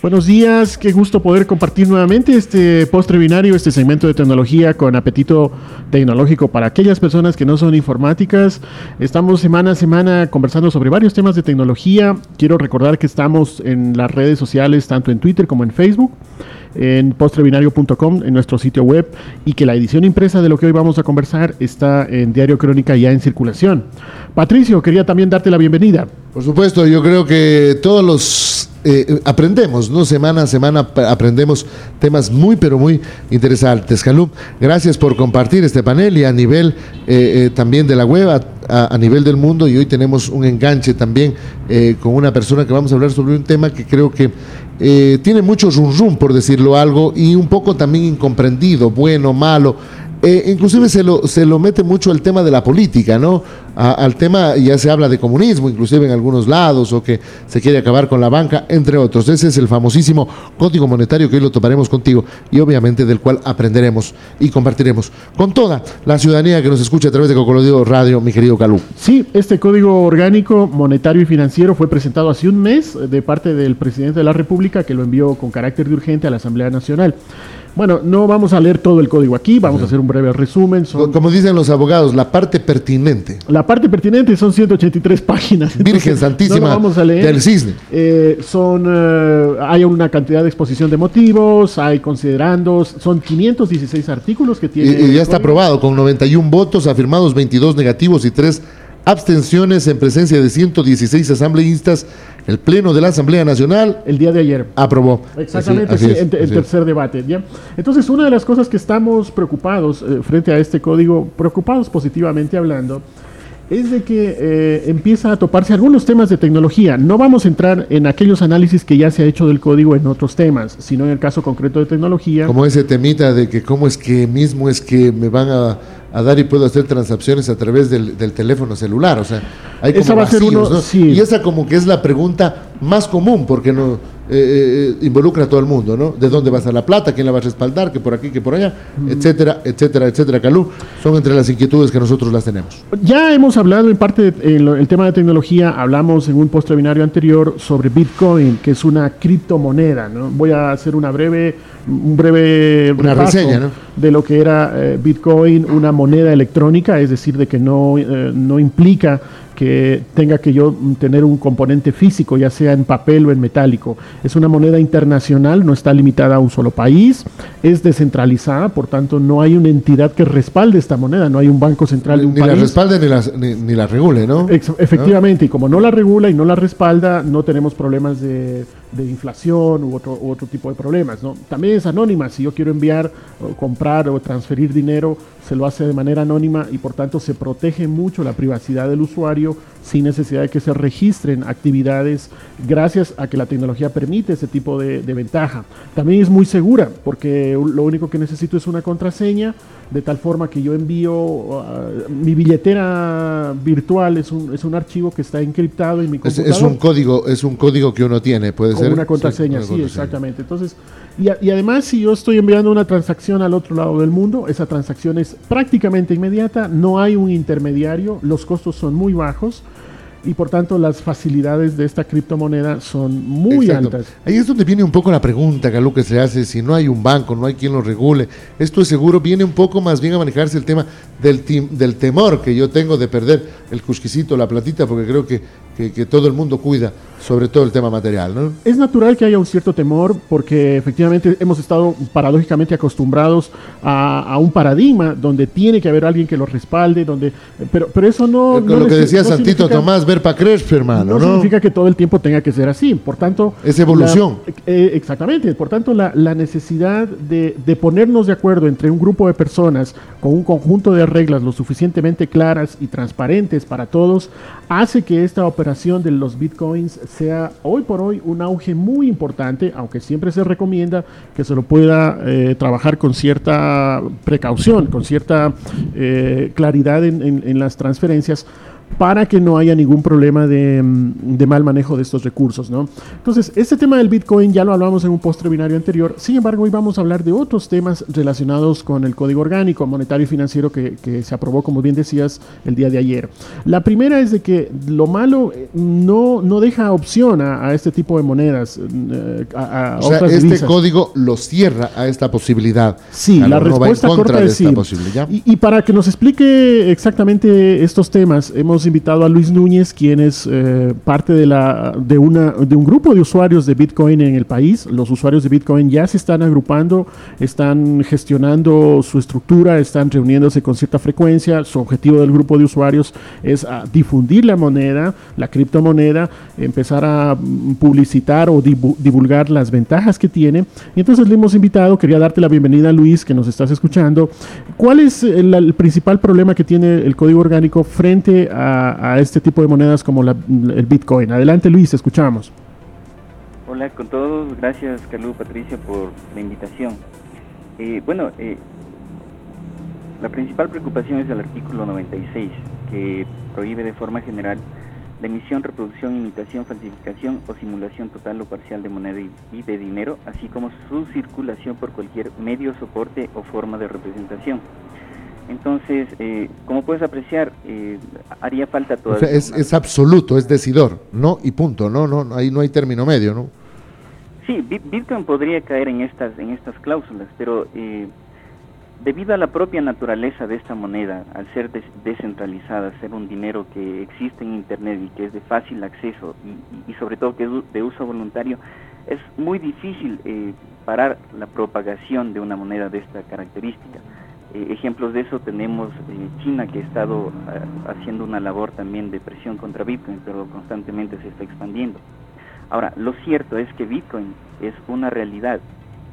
Buenos días, qué gusto poder compartir nuevamente este postre binario, este segmento de tecnología con apetito tecnológico para aquellas personas que no son informáticas. Estamos semana a semana conversando sobre varios temas de tecnología. Quiero recordar que estamos en las redes sociales, tanto en Twitter como en Facebook en postrebinario.com, en nuestro sitio web, y que la edición impresa de lo que hoy vamos a conversar está en Diario Crónica ya en circulación. Patricio, quería también darte la bienvenida. Por supuesto, yo creo que todos los eh, aprendemos, ¿no? Semana a semana aprendemos temas muy, pero muy interesantes. Calum, gracias por compartir este panel y a nivel eh, eh, también de la web, a, nivel del mundo, y hoy tenemos un enganche también con una persona que vamos a hablar sobre un tema que creo que tiene mucho rum rum, por decirlo algo, y un poco también incomprendido, bueno, malo eh, inclusive se lo, se lo mete mucho el tema de la política, ¿no? al tema, ya se habla de comunismo, inclusive en algunos lados, o que se quiere acabar con la banca, entre otros. Ese es el famosísimo código monetario que hoy lo tomaremos contigo y obviamente del cual aprenderemos y compartiremos con toda la ciudadanía que nos escucha a través de Cocolodeo Radio, mi querido Calú. Sí, este código orgánico monetario y financiero fue presentado hace un mes de parte del presidente de la República que lo envió con carácter de urgente a la Asamblea Nacional. Bueno, no vamos a leer todo el código aquí, vamos a hacer un breve resumen. Como dicen los abogados, la parte pertinente. La parte pertinente son 183 páginas. Virgen Santísima vamos a leer. del Cisne. Eh, son, eh, hay una cantidad de exposición de motivos, hay considerandos, son 516 artículos que tiene. Y, ya está aprobado con 91 votos, afirmados 22 negativos y 3 abstenciones en presencia de 116 asambleístas el Pleno de la Asamblea Nacional. El día de ayer. Aprobó. Exactamente, sí, el tercer debate. ¿ya? Entonces, una de las cosas que estamos preocupados eh, frente a este código, preocupados positivamente hablando, es de que eh, empieza a toparse algunos temas de tecnología. No vamos a entrar en aquellos análisis que ya se ha hecho del código en otros temas, sino en el caso concreto de tecnología. Como ese temita de que cómo es que mismo es que me van a, dar y puedo hacer transacciones a través del, teléfono celular. O sea, hay como va a ser uno, Y esa como que es la pregunta más común, porque no eh, eh, involucra a todo el mundo, ¿no? ¿De dónde va a ser la plata? ¿Quién la va a respaldar? ¿Que por aquí, que por allá? Etcétera, etcétera, etcétera. Calú, son entre las inquietudes que nosotros las tenemos. Ya hemos hablado en parte del tema de tecnología, hablamos en un post binario anterior sobre Bitcoin, que es una criptomoneda, ¿no? Voy a hacer una breve, un breve una reseña, ¿no? de lo que era eh, Bitcoin, una moneda electrónica, es decir, de que no, no implica que tenga que yo tener un componente físico, ya sea en papel o en metálico. Es una moneda internacional, no está limitada a un solo país, es descentralizada, por tanto no hay una entidad que respalde esta moneda, no hay un banco central de un ni país. La respalde ni la, ni, la regule, ¿no? efectivamente, y como no la regula y no la respalda, no tenemos problemas de, de inflación u otro, u otro tipo de problemas. ¿no? También es anónima, si yo quiero enviar, o comprar o transferir dinero, se lo hace de manera anónima y por tanto se protege mucho la privacidad del usuario sin necesidad de que se registren actividades gracias a que la tecnología permite ese tipo de, ventaja. También es muy segura porque lo único que necesito es una contraseña de tal forma que yo envío uh, mi billetera virtual es un, es un archivo que está encriptado en mi. Es, un código es un código que uno tiene puede ser una contraseña sí, exactamente entonces y, además, si yo estoy enviando una transacción al otro lado del mundo, esa transacción es prácticamente inmediata, no hay un intermediario, los costos son muy bajos y por tanto las facilidades de esta criptomoneda son muy altas. Ahí es donde viene un poco la pregunta, Galo, que se hace, si no hay un banco, no hay quien lo regule, esto es seguro, viene un poco más bien a manejarse el tema del, del temor que yo tengo de perder el cusquisito, la platita, porque creo que que, todo el mundo cuida, sobre todo el tema material. ¿no? Es natural que haya un cierto temor porque efectivamente hemos estado paradójicamente acostumbrados a, un paradigma donde tiene que haber alguien que lo respalde, donde pero, pero eso no... lo que decía Santito Tomás, ver para creer, hermano. No, significa que todo el tiempo tenga que ser así. Por tanto... Es evolución. Eh, exactamente. Por tanto, la, la necesidad de, de ponernos de acuerdo entre un grupo de personas con un conjunto de reglas lo suficientemente claras y transparentes para todos hace que esta operación de los bitcoins sea hoy por hoy un auge muy importante, aunque siempre se recomienda que se lo pueda eh, trabajar con cierta precaución, con cierta eh, claridad en, las transferencias, para que no haya ningún problema de, de, mal manejo de estos recursos. ¿no? Entonces, este tema del Bitcoin ya lo hablamos en un postre binario anterior, sin embargo, hoy vamos a hablar de otros temas relacionados con el código orgánico monetario y financiero que, que se aprobó, como bien decías, el día de ayer. La primera es de que lo malo eh, no, no deja opción a, este tipo de monedas. Eh, a, o sea, este código lo cierra a esta posibilidad. Sí, la respuesta corta es sí. Y, y, para que nos explique exactamente estos temas, hemos invitado a Luis Núñez, quien es eh, parte de, la, de, una, de un grupo de usuarios de Bitcoin en el país. Los usuarios de Bitcoin ya se están agrupando, están gestionando su estructura, están reuniéndose con cierta frecuencia. Su objetivo del grupo de usuarios es ah, difundir la moneda, la criptomoneda, empezar a publicitar o divulgar las ventajas que tiene. Y entonces le hemos invitado, quería darte la bienvenida Luis, que nos estás escuchando. ¿Cuál es el principal problema que tiene el código orgánico frente a a, este tipo de monedas como el Bitcoin. Adelante Luis, escuchamos. Hola con todos, gracias Carlos Patricia por la invitación. Eh, bueno, eh, la principal preocupación es el artículo 96, que prohíbe de forma general la emisión, reproducción, imitación, falsificación o simulación total o parcial de moneda y de dinero, así como su circulación por cualquier medio, soporte o forma de representación. Entonces, eh, como puedes apreciar, eh, haría falta. O sea, es, absoluto, es decidor, ¿no? Y punto, ¿no? no Ahí no hay término medio, ¿no? Sí, Bitcoin podría caer en estas, en estas cláusulas, pero eh, debido a la propia naturaleza de esta moneda, al ser descentralizada, ser un dinero que existe en Internet y que es de fácil acceso y, y sobre todo que es de uso voluntario, es muy difícil parar la propagación de una moneda de esta característica. Eh, ejemplos de eso tenemos China que ha estado eh, haciendo una labor también de presión contra Bitcoin, pero constantemente se está expandiendo. Ahora, lo cierto es que Bitcoin es una realidad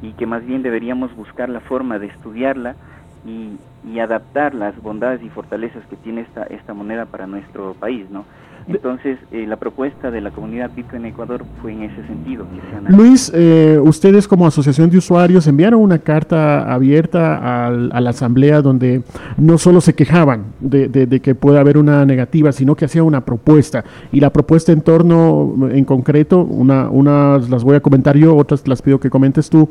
y que más bien deberíamos buscar la forma de estudiarla y, y adaptar las bondades y fortalezas que tiene esta, esta moneda para nuestro país, ¿no? Entonces, eh, la propuesta de la comunidad Bitcoin Ecuador fue en ese sentido. Luis, eh, ustedes como asociación de usuarios enviaron una carta abierta a la asamblea donde no solo se quejaban de, que pueda haber una negativa, sino que hacía una propuesta. Y la propuesta en torno, en concreto, una, unas las voy a comentar yo, otras las pido que comentes tú,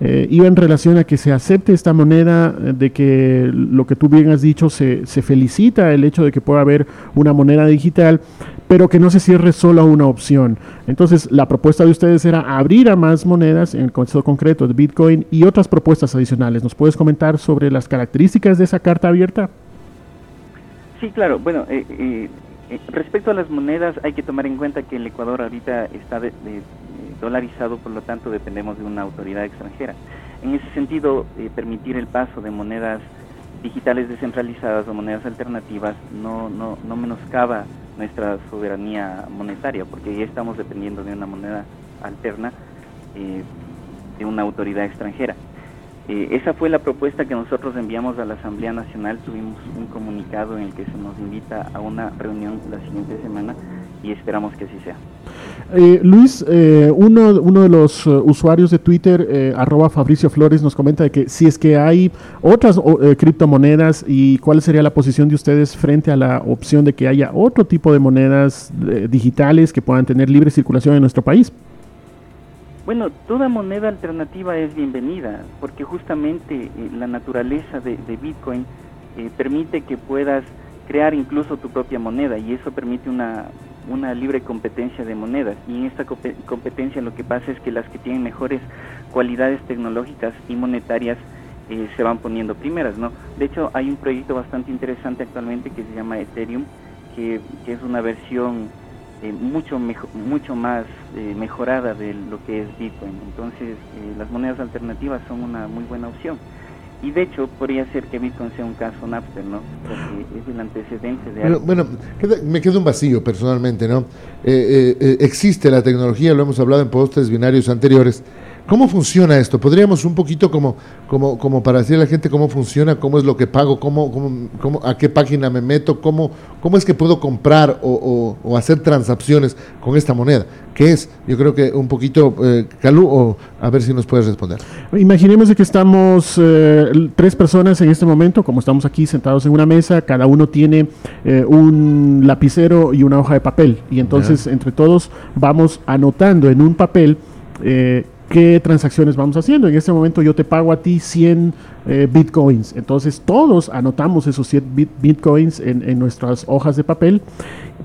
eh, iba en relación a que se acepte esta moneda, de que lo que tú bien has dicho, se, se felicita el hecho de que pueda haber una moneda digital pero que no se cierre solo a una opción. Entonces, la propuesta de ustedes era abrir a más monedas, en el caso concreto de Bitcoin, y otras propuestas adicionales. ¿Nos puedes comentar sobre las características de esa carta abierta? Sí, claro. Bueno, eh, eh, eh, respecto a las monedas, hay que tomar en cuenta que el Ecuador ahorita está dolarizado, por lo tanto dependemos de una autoridad extranjera. En ese sentido, permitir el paso de monedas digitales descentralizadas o monedas alternativas no, no, no menoscaba nuestra soberanía monetaria, porque ya estamos dependiendo de una moneda alterna eh, de una autoridad extranjera. Eh, esa fue la propuesta que nosotros enviamos a la Asamblea Nacional. Tuvimos un comunicado en el que se nos invita a una reunión la siguiente semana y esperamos que así sea. Eh, Luis, eh, uno, uno, de los uh, usuarios de Twitter, eh, arroba Fabricio Flores, nos comenta de que si es que hay otras criptomonedas y cuál sería la posición de ustedes frente a la opción de que haya otro tipo de monedas digitales que puedan tener libre circulación en nuestro país. Bueno, toda moneda alternativa es bienvenida porque justamente la naturaleza de, de Bitcoin permite que puedas crear incluso tu propia moneda y eso permite una una libre competencia de monedas y en esta competencia lo que pasa es que las que tienen mejores cualidades tecnológicas y monetarias eh, se van poniendo primeras, ¿no? De hecho, hay un proyecto bastante interesante actualmente que se llama Ethereum, que, es una versión eh, mucho, mucho más eh, mejorada de lo que es Bitcoin. Entonces, las monedas alternativas son una muy buena opción. Y de hecho, podría ser que Bitcoin sea un caso Napster, ¿no? Porque es el antecedente de algo. Bueno, me queda un vacío personalmente, ¿no? Eh, eh, eh, existe la tecnología, lo hemos hablado en postes binarios anteriores, ¿Cómo funciona esto? Podríamos un poquito como, como, como para decirle a la gente cómo funciona, cómo es lo que pago, cómo, cómo, a qué página me meto, cómo, cómo es que puedo comprar o, o, hacer transacciones con esta moneda. ¿Qué es? Yo creo que un poquito, eh, Calú, o a ver si nos puedes responder. Imaginemos que estamos eh, tres personas en este momento, como estamos aquí sentados en una mesa, cada uno tiene eh, un lapicero y una hoja de papel. Y entonces entre todos vamos anotando en un papel eh, qué transacciones vamos haciendo. En este momento yo te pago a ti 100 eh, bitcoins. Entonces todos anotamos esos 100 bitcoins en, nuestras hojas de papel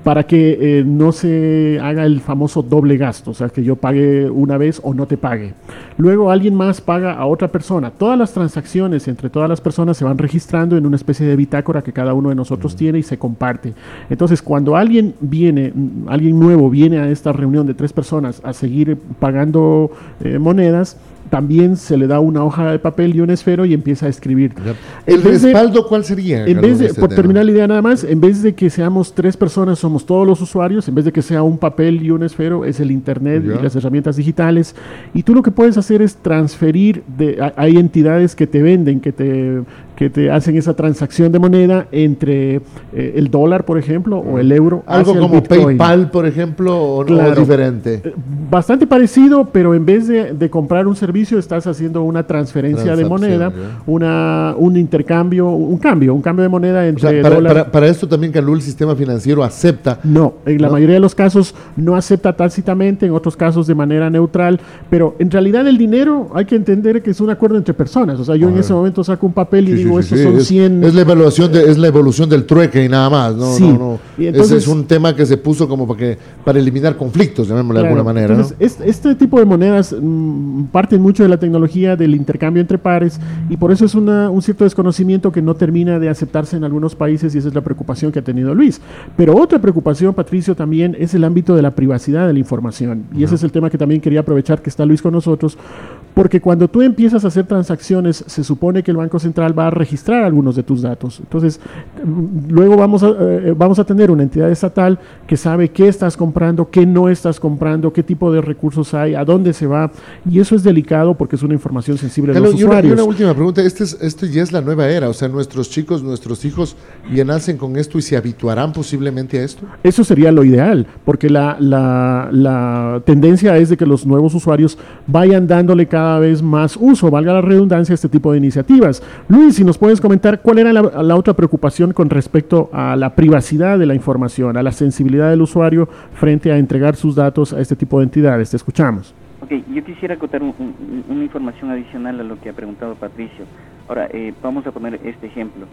para que eh, no se haga el famoso doble gasto, o sea, que yo pague una vez o no te pague. Luego alguien más paga a otra persona. Todas las transacciones entre todas las personas se van registrando en una especie de bitácora que cada uno de nosotros tiene y se comparte. Entonces, cuando alguien viene, alguien nuevo viene a esta reunión de tres personas a seguir pagando eh, monedas, también se le da una hoja de papel y un esfero y empieza a escribir. ¿El respaldo cuál sería? En vez de, este por terminar la idea nada más, en vez de que seamos tres personas, somos todos los usuarios, en vez de que sea un papel y un esfero, es el Internet y las herramientas digitales. Y tú lo que puedes hacer es transferir, de, hay entidades que te venden, que te que te hacen esa transacción de moneda entre eh, el dólar, por ejemplo, o el euro. Algo como PayPal, por ejemplo, o, no, diferente. Eh, bastante parecido, pero en vez de, comprar un servicio, estás haciendo una transferencia de moneda, una, un intercambio, un cambio, un cambio de moneda entre para, para, esto también, Calú, el sistema financiero acepta. No, en la mayoría de los casos no acepta tácitamente, en otros casos de manera neutral, pero en realidad el dinero hay que entender que es un acuerdo entre personas. O sea, yo en ese momento saco un papel y digo, es, la evaluación de, es la evolución del trueque y nada más. No, no, no. Ese es un tema que se puso como para, que, para eliminar conflictos, llamémosle de alguna manera. este, tipo de monedas mm, parten mucho de la tecnología del intercambio entre pares y por eso es una, un cierto desconocimiento que no termina de aceptarse en algunos países y esa es la preocupación que ha tenido Luis. Pero otra preocupación, Patricio, también es el ámbito de la privacidad de la información. Y ese es el tema que también quería aprovechar que está Luis con nosotros, porque cuando tú empiezas a hacer transacciones, se supone que el Banco Central va a registrar algunos de tus datos. Entonces, luego vamos a, eh, vamos a tener una entidad estatal que sabe qué estás comprando, qué no estás comprando, qué tipo de recursos hay, a dónde se va. Y eso es delicado porque es una información sensible de los usuarios. y una última pregunta. Este, es, este ya es la nueva era. O sea, nuestros chicos, nuestros hijos ya nacen con esto y se habituarán posiblemente a esto. Eso sería lo ideal, porque la, la, la tendencia es de que los nuevos usuarios vayan dándole cada vez más uso, valga la redundancia, este tipo de iniciativas. Luis, si nos puedes comentar cuál era la, otra preocupación con respecto a la privacidad de la información, a la sensibilidad del usuario frente a entregar sus datos a este tipo de entidades. Te escuchamos. Ok, yo quisiera acotar una información adicional a lo que ha preguntado Patricio. Ahora, eh, vamos a poner este ejemplo.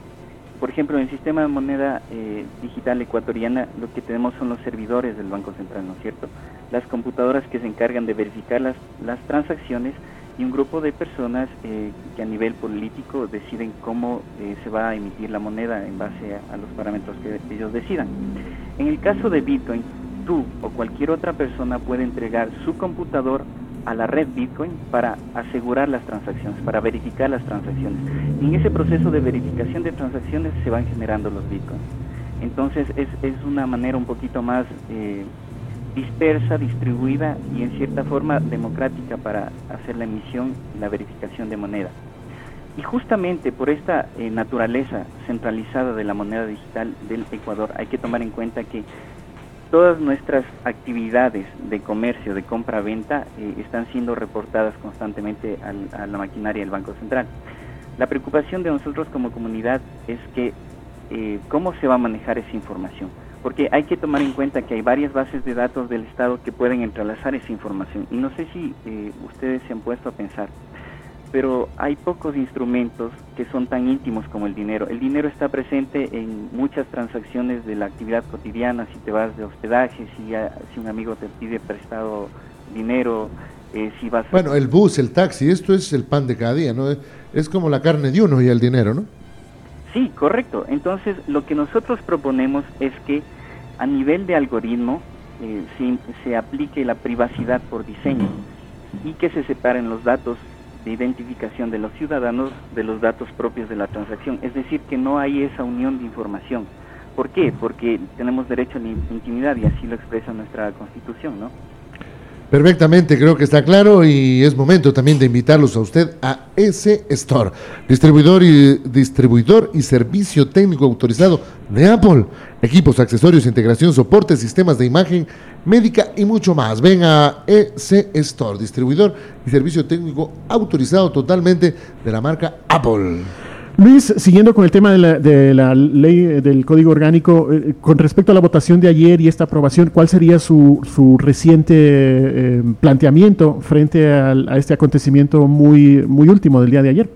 Por ejemplo, en el sistema de moneda eh, digital ecuatoriana, lo que tenemos son los servidores del Banco Central, ¿no es cierto? Las computadoras que se encargan de verificar las, las transacciones y un grupo de personas eh, que a nivel político deciden cómo eh, se va a emitir la moneda en base a, los parámetros que ellos decidan. En el caso de Bitcoin, tú o cualquier otra persona puede entregar su computador a la red Bitcoin para asegurar las transacciones, para verificar las transacciones. Y en ese proceso de verificación de transacciones se van generando los Bitcoins. Entonces es, es una manera un poquito más... Eh, dispersa, distribuida y en cierta forma democrática para hacer la emisión y la verificación de moneda. Y justamente por esta eh, naturaleza centralizada de la moneda digital del Ecuador hay que tomar en cuenta que todas nuestras actividades de comercio, de compra-venta, eh, están siendo reportadas constantemente a la maquinaria del Banco Central. La preocupación de nosotros como comunidad es que eh, cómo se va a manejar esa información porque hay que tomar en cuenta que hay varias bases de datos del Estado que pueden entrelazar esa información. Y no sé si eh, ustedes se han puesto a pensar, pero hay pocos instrumentos que son tan íntimos como el dinero. El dinero está presente en muchas transacciones de la actividad cotidiana, si te vas de hospedaje, si, si un amigo te pide prestado dinero, eh, si vas... Bueno, el bus, el taxi, esto es el pan de cada día, ¿no? Es como la carne de uno y el dinero, ¿no? Sí, correcto. Entonces, lo que nosotros proponemos es que a nivel de algoritmo eh, se, aplique la privacidad por diseño y que se separen los datos de identificación de los ciudadanos de los datos propios de la transacción. Es decir, que no hay esa unión de información. ¿Por qué? Porque tenemos derecho a la intimidad y así lo expresa nuestra Constitución, ¿no? Perfectamente, creo que está claro y es momento también de invitarlos a usted a S Store, distribuidor y distribuidor y servicio técnico autorizado de Apple, equipos, accesorios, integración, soporte, sistemas de imagen médica y mucho más. Ven a EC Store, distribuidor y servicio técnico autorizado totalmente de la marca Apple. Luis, siguiendo con el tema de la, ley eh, del Código Orgánico, eh, con respecto a la votación de ayer y esta aprobación, ¿cuál sería su, reciente eh, planteamiento frente a, este acontecimiento muy, muy último del día de ayer?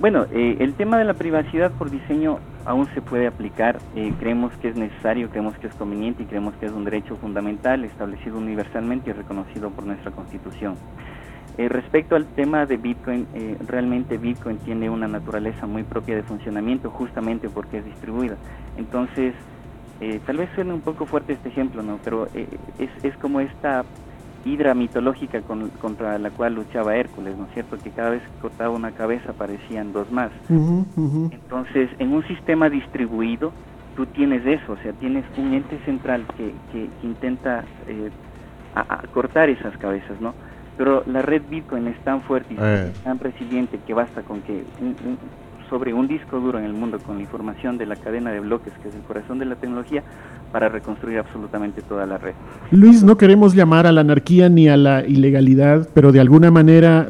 Bueno, el tema de la privacidad por diseño aún se puede aplicar. creemos que es necesario, creemos que es conveniente y creemos que es un derecho fundamental establecido universalmente y reconocido por nuestra Constitución. Eh, respecto al tema de Bitcoin, eh, realmente Bitcoin tiene una naturaleza muy propia de funcionamiento justamente porque es distribuida. Entonces, eh, tal vez suene un poco fuerte este ejemplo, ¿no? Pero es, es como esta hidra mitológica contra la cual luchaba Hércules, ¿no es cierto? Que cada vez que cortaba una cabeza aparecían dos más. Entonces, en un sistema distribuido, tú tienes eso, o sea, tienes un ente central que, que, intenta cortar esas cabezas, ¿no? Pero la red Bitcoin es tan fuerte y eh. tan resiliente que basta con que sobre un disco duro en el mundo con la información de la cadena de bloques, que es el corazón de la tecnología, para reconstruir absolutamente toda la red. Luis, no queremos llamar a la anarquía ni a la ilegalidad, pero de alguna manera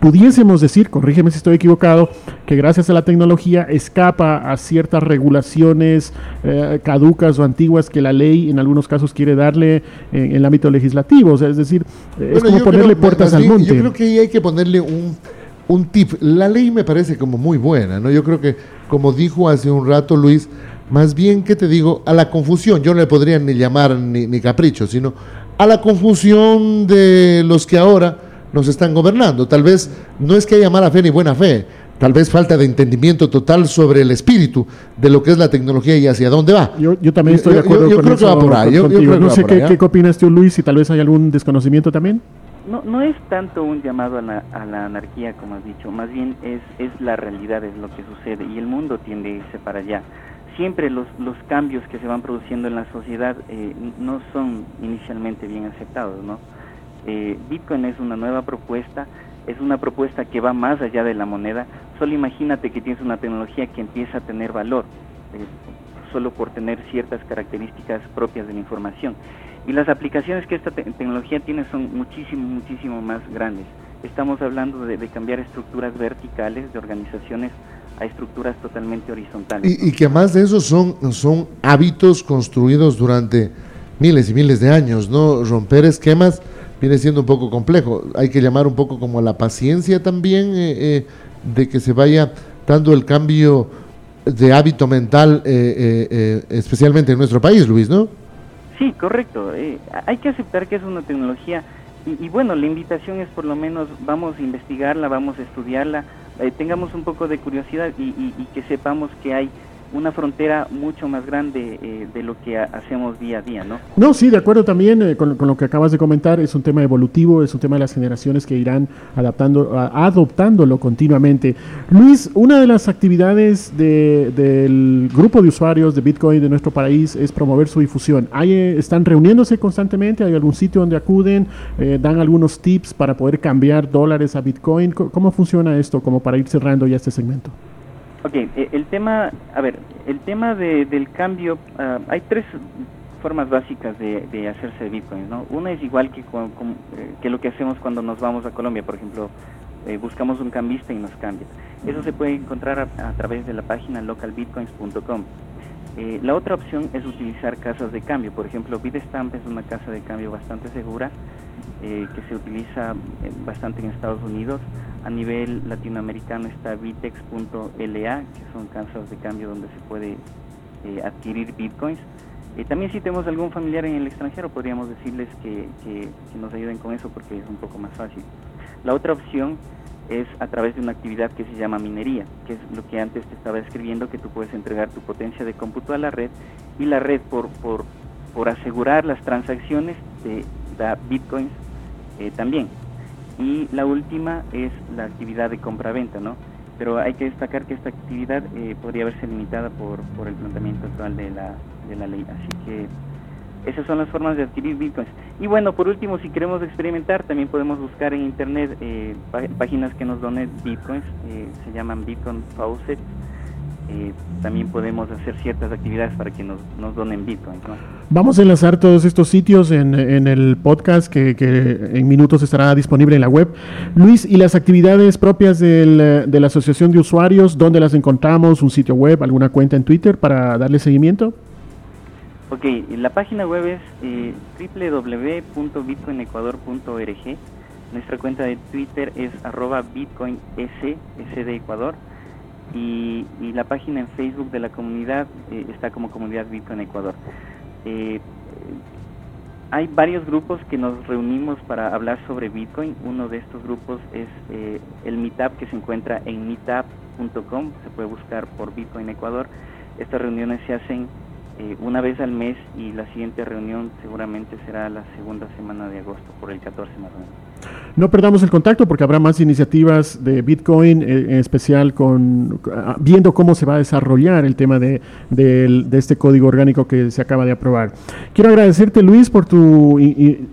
pudiésemos decir, corrígeme si estoy equivocado, que gracias a la tecnología escapa a ciertas regulaciones eh, caducas o antiguas que la ley en algunos casos quiere darle en, el ámbito legislativo. O sea, es decir, es como ponerle puertas al monte. Yo creo que ahí hay que ponerle un, un tip. La ley me parece como muy buena, ¿no? Yo creo que, como dijo hace un rato Luis, más bien, ¿qué te digo? A la confusión, yo no le podría ni llamar ni, ni capricho, sino a la confusión de los que ahora nos están gobernando. Tal vez no es que haya mala fe ni buena fe, tal vez falta de entendimiento total sobre el espíritu de lo que es la tecnología y hacia dónde va. Yo, también estoy de acuerdo yo, creo Que va por ahí. no sé qué, qué, opinas tú, Luis, si tal vez hay algún desconocimiento también. No, no es tanto un llamado a la, a la anarquía, como has dicho, más bien es, es la realidad, es lo que sucede y el mundo tiende a irse para allá. Siempre los, los cambios que se van produciendo en la sociedad eh, no son inicialmente bien aceptados, ¿no? Eh, Bitcoin es una nueva propuesta, es una propuesta que va más allá de la moneda. Solo imagínate que tienes una tecnología que empieza a tener valor, eh, solo por tener ciertas características propias de la información. Y las aplicaciones que esta tecnología tiene son muchísimo, muchísimo más grandes. Estamos hablando de, cambiar estructuras verticales de organizaciones a estructuras totalmente horizontales. Y, y, que más de eso son, son hábitos construidos durante miles y miles de años, ¿no? Romper esquemas viene siendo un poco complejo. Hay que llamar un poco como la paciencia también eh, eh, de que se vaya dando el cambio de hábito mental, eh, especialmente en nuestro país, Luis, ¿no? Sí, correcto. hay que aceptar que es una tecnología y, bueno, la invitación es por lo menos vamos a investigarla, vamos a estudiarla, tengamos un poco de curiosidad y que sepamos que hay una frontera mucho más grande eh, de lo que hacemos día a día, ¿no? No, sí, de acuerdo también eh, con, lo que acabas de comentar, es un tema evolutivo, es un tema de las generaciones que irán adaptando, adoptándolo continuamente. Luis, una de las actividades del grupo de usuarios de Bitcoin de nuestro país es promover su difusión. ¿Hay, eh, ¿Están reuniéndose constantemente? ¿Hay algún sitio donde acuden? ¿Dan algunos tips para poder cambiar dólares a Bitcoin? ¿Cómo funciona esto como para ir cerrando ya este segmento? Ok, eh, el tema, a ver, el tema de, del cambio, ah, hay tres formas básicas de, de hacerse Bitcoin, ¿no? Una es igual que, con, eh, que lo que hacemos cuando nos vamos a Colombia, por ejemplo, eh, buscamos un cambista y nos cambia. Eso se puede encontrar a, través de la página localbitcoins.com. Eh, la otra opción es utilizar casas de cambio. Por ejemplo, Bitstamp es una casa de cambio bastante segura eh, que se utiliza eh, bastante en Estados Unidos. A nivel latinoamericano está Bitex.la, que son casas de cambio donde se puede adquirir bitcoins. también si tenemos algún familiar en el extranjero, podríamos decirles que, que nos ayuden con eso porque es un poco más fácil. La otra opción es a través de una actividad que se llama minería, que es lo que antes te estaba escribiendo, que tú puedes entregar tu potencia de cómputo a la red y la red por, por, por asegurar las transacciones te da bitcoins eh, también. Y la última es la actividad de compra-venta, ¿no? Pero hay que destacar que esta actividad eh, podría verse limitada por, por el planteamiento actual de la, de la ley. Así que esas son las formas de adquirir bitcoins. Y bueno, por último, si queremos experimentar, también podemos buscar en internet eh, páginas que nos donen bitcoins, se llaman Bitcoin Faucet. Eh, también podemos hacer ciertas actividades para que nos, nos donen bitcoins. Vamos a enlazar todos estos sitios en, en el podcast que, que, en minutos estará disponible en la web. Luis, ¿y las actividades propias del, de la Asociación de Usuarios, dónde las encontramos? ¿Un sitio web, alguna cuenta en Twitter para darle seguimiento? Ok, la página web es eh, www.bitcoinecuador.org. Nuestra cuenta de Twitter es arroba Ecuador. Y, la página en Facebook de la comunidad eh, está como comunidad Bitcoin Ecuador. Eh, hay varios grupos que nos reunimos para hablar sobre Bitcoin. Uno de estos grupos es eh, el Meetup que se encuentra en meetup.com. Se puede buscar por Bitcoin Ecuador. Estas reuniones se hacen una vez al mes y la siguiente reunión seguramente será la segunda semana de agosto, por el 14 más o menos. No perdamos el contacto porque habrá más iniciativas de Bitcoin, eh, en especial con ah, viendo cómo se va a desarrollar el tema de, este código orgánico que se acaba de aprobar. Quiero agradecerte, Luis, por tu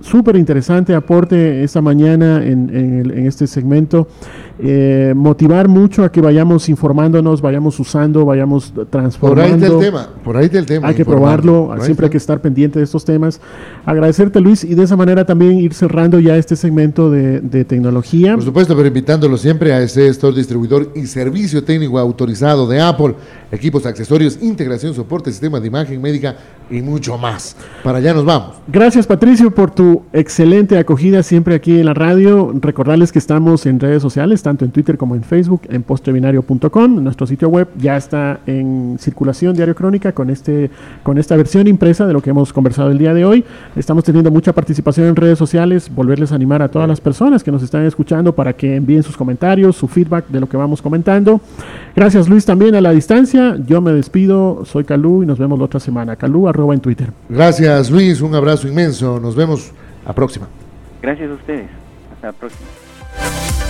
súper interesante aporte esta mañana en, este segmento. Eh, motivar mucho a que vayamos informándonos, vayamos usando, vayamos transformando. Por ahí del tema, por ahí del tema. Hay que probarlo, siempre hay que estar pendiente de estos temas. Agradecerte, Luis, y de esa manera también ir cerrando ya este segmento de de, tecnología. Por supuesto, pero invitándolo siempre a ese store distribuidor y servicio técnico autorizado de Apple, equipos, accesorios, integración, soporte, sistema de imagen médica y mucho más. Para allá nos vamos. Gracias, Patricio, por tu excelente acogida siempre aquí en la radio. Recordarles que estamos en redes sociales, tanto en Twitter como en Facebook, en postrebinario.com. Nuestro sitio web ya está en circulación Diario Crónica con, este, con esta versión impresa de lo que hemos conversado el día de hoy. Estamos teniendo mucha participación en redes sociales. Volverles a animar a todas las personas que nos están escuchando para que envíen sus comentarios, su feedback de lo que vamos comentando. Gracias Luis también a la distancia. Yo me despido, soy Calú y nos vemos la otra semana. Calú arroba en Twitter. Gracias Luis, un abrazo inmenso. Nos vemos la próxima. Gracias a ustedes. Hasta la próxima.